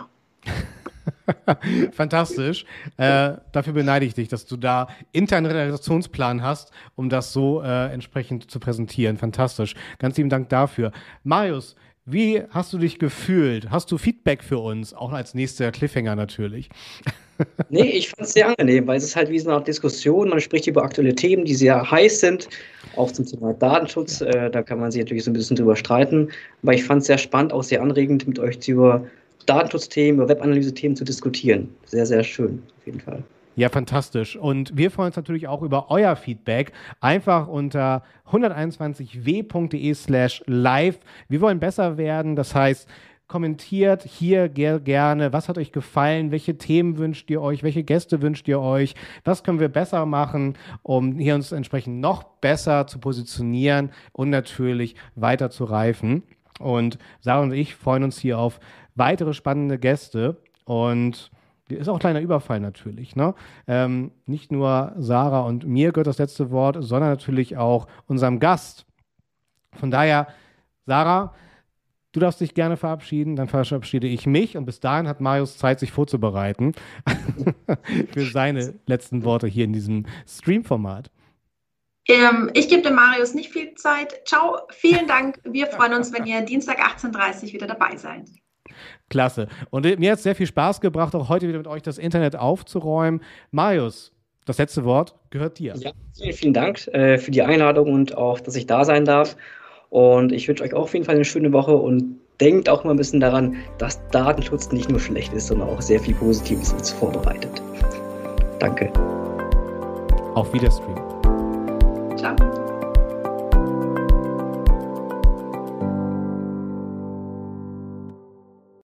[laughs] Fantastisch. Äh, dafür beneide ich dich, dass du da internen Redaktionsplan hast, um das so äh, entsprechend zu präsentieren. Fantastisch. Ganz lieben Dank dafür. Marius, wie hast du dich gefühlt? Hast du Feedback für uns? Auch als nächster Cliffhanger natürlich. [laughs] nee, ich fand es sehr angenehm, weil es ist halt wie so eine Art Diskussion. Man spricht über aktuelle Themen, die sehr heiß sind. Auch zum Thema Datenschutz. Äh, da kann man sich natürlich so ein bisschen drüber streiten. Aber ich fand es sehr spannend, auch sehr anregend, mit euch über Datenschutzthemen, über Webanalyse-Themen zu diskutieren. Sehr, sehr schön, auf jeden Fall. Ja, fantastisch. Und wir freuen uns natürlich auch über euer Feedback. Einfach unter 121w.de slash live. Wir wollen besser werden. Das heißt, kommentiert hier gerne, was hat euch gefallen, welche Themen wünscht ihr euch, welche Gäste wünscht ihr euch, was können wir besser machen, um hier uns entsprechend noch besser zu positionieren und natürlich weiter zu reifen. Und Sarah und ich freuen uns hier auf weitere spannende Gäste und ist auch ein kleiner Überfall natürlich. Ne? Ähm, nicht nur Sarah und mir gehört das letzte Wort, sondern natürlich auch unserem Gast. Von daher, Sarah, du darfst dich gerne verabschieden, dann verabschiede ich mich und bis dahin hat Marius Zeit, sich vorzubereiten [laughs] für seine letzten Worte hier in diesem Stream-Format. Ähm, ich gebe dem Marius nicht viel Zeit. Ciao, vielen Dank. Wir freuen uns, wenn ihr Dienstag 18.30 Uhr wieder dabei seid. Klasse. Und mir hat es sehr viel Spaß gebracht, auch heute wieder mit euch das Internet aufzuräumen. Marius, das letzte Wort gehört dir. Ja, vielen, vielen Dank äh, für die Einladung und auch, dass ich da sein darf. Und ich wünsche euch auch auf jeden Fall eine schöne Woche und denkt auch mal ein bisschen daran, dass Datenschutz nicht nur schlecht ist, sondern auch sehr viel Positives uns vorbereitet. Danke. Auf Wiederstream. Ciao.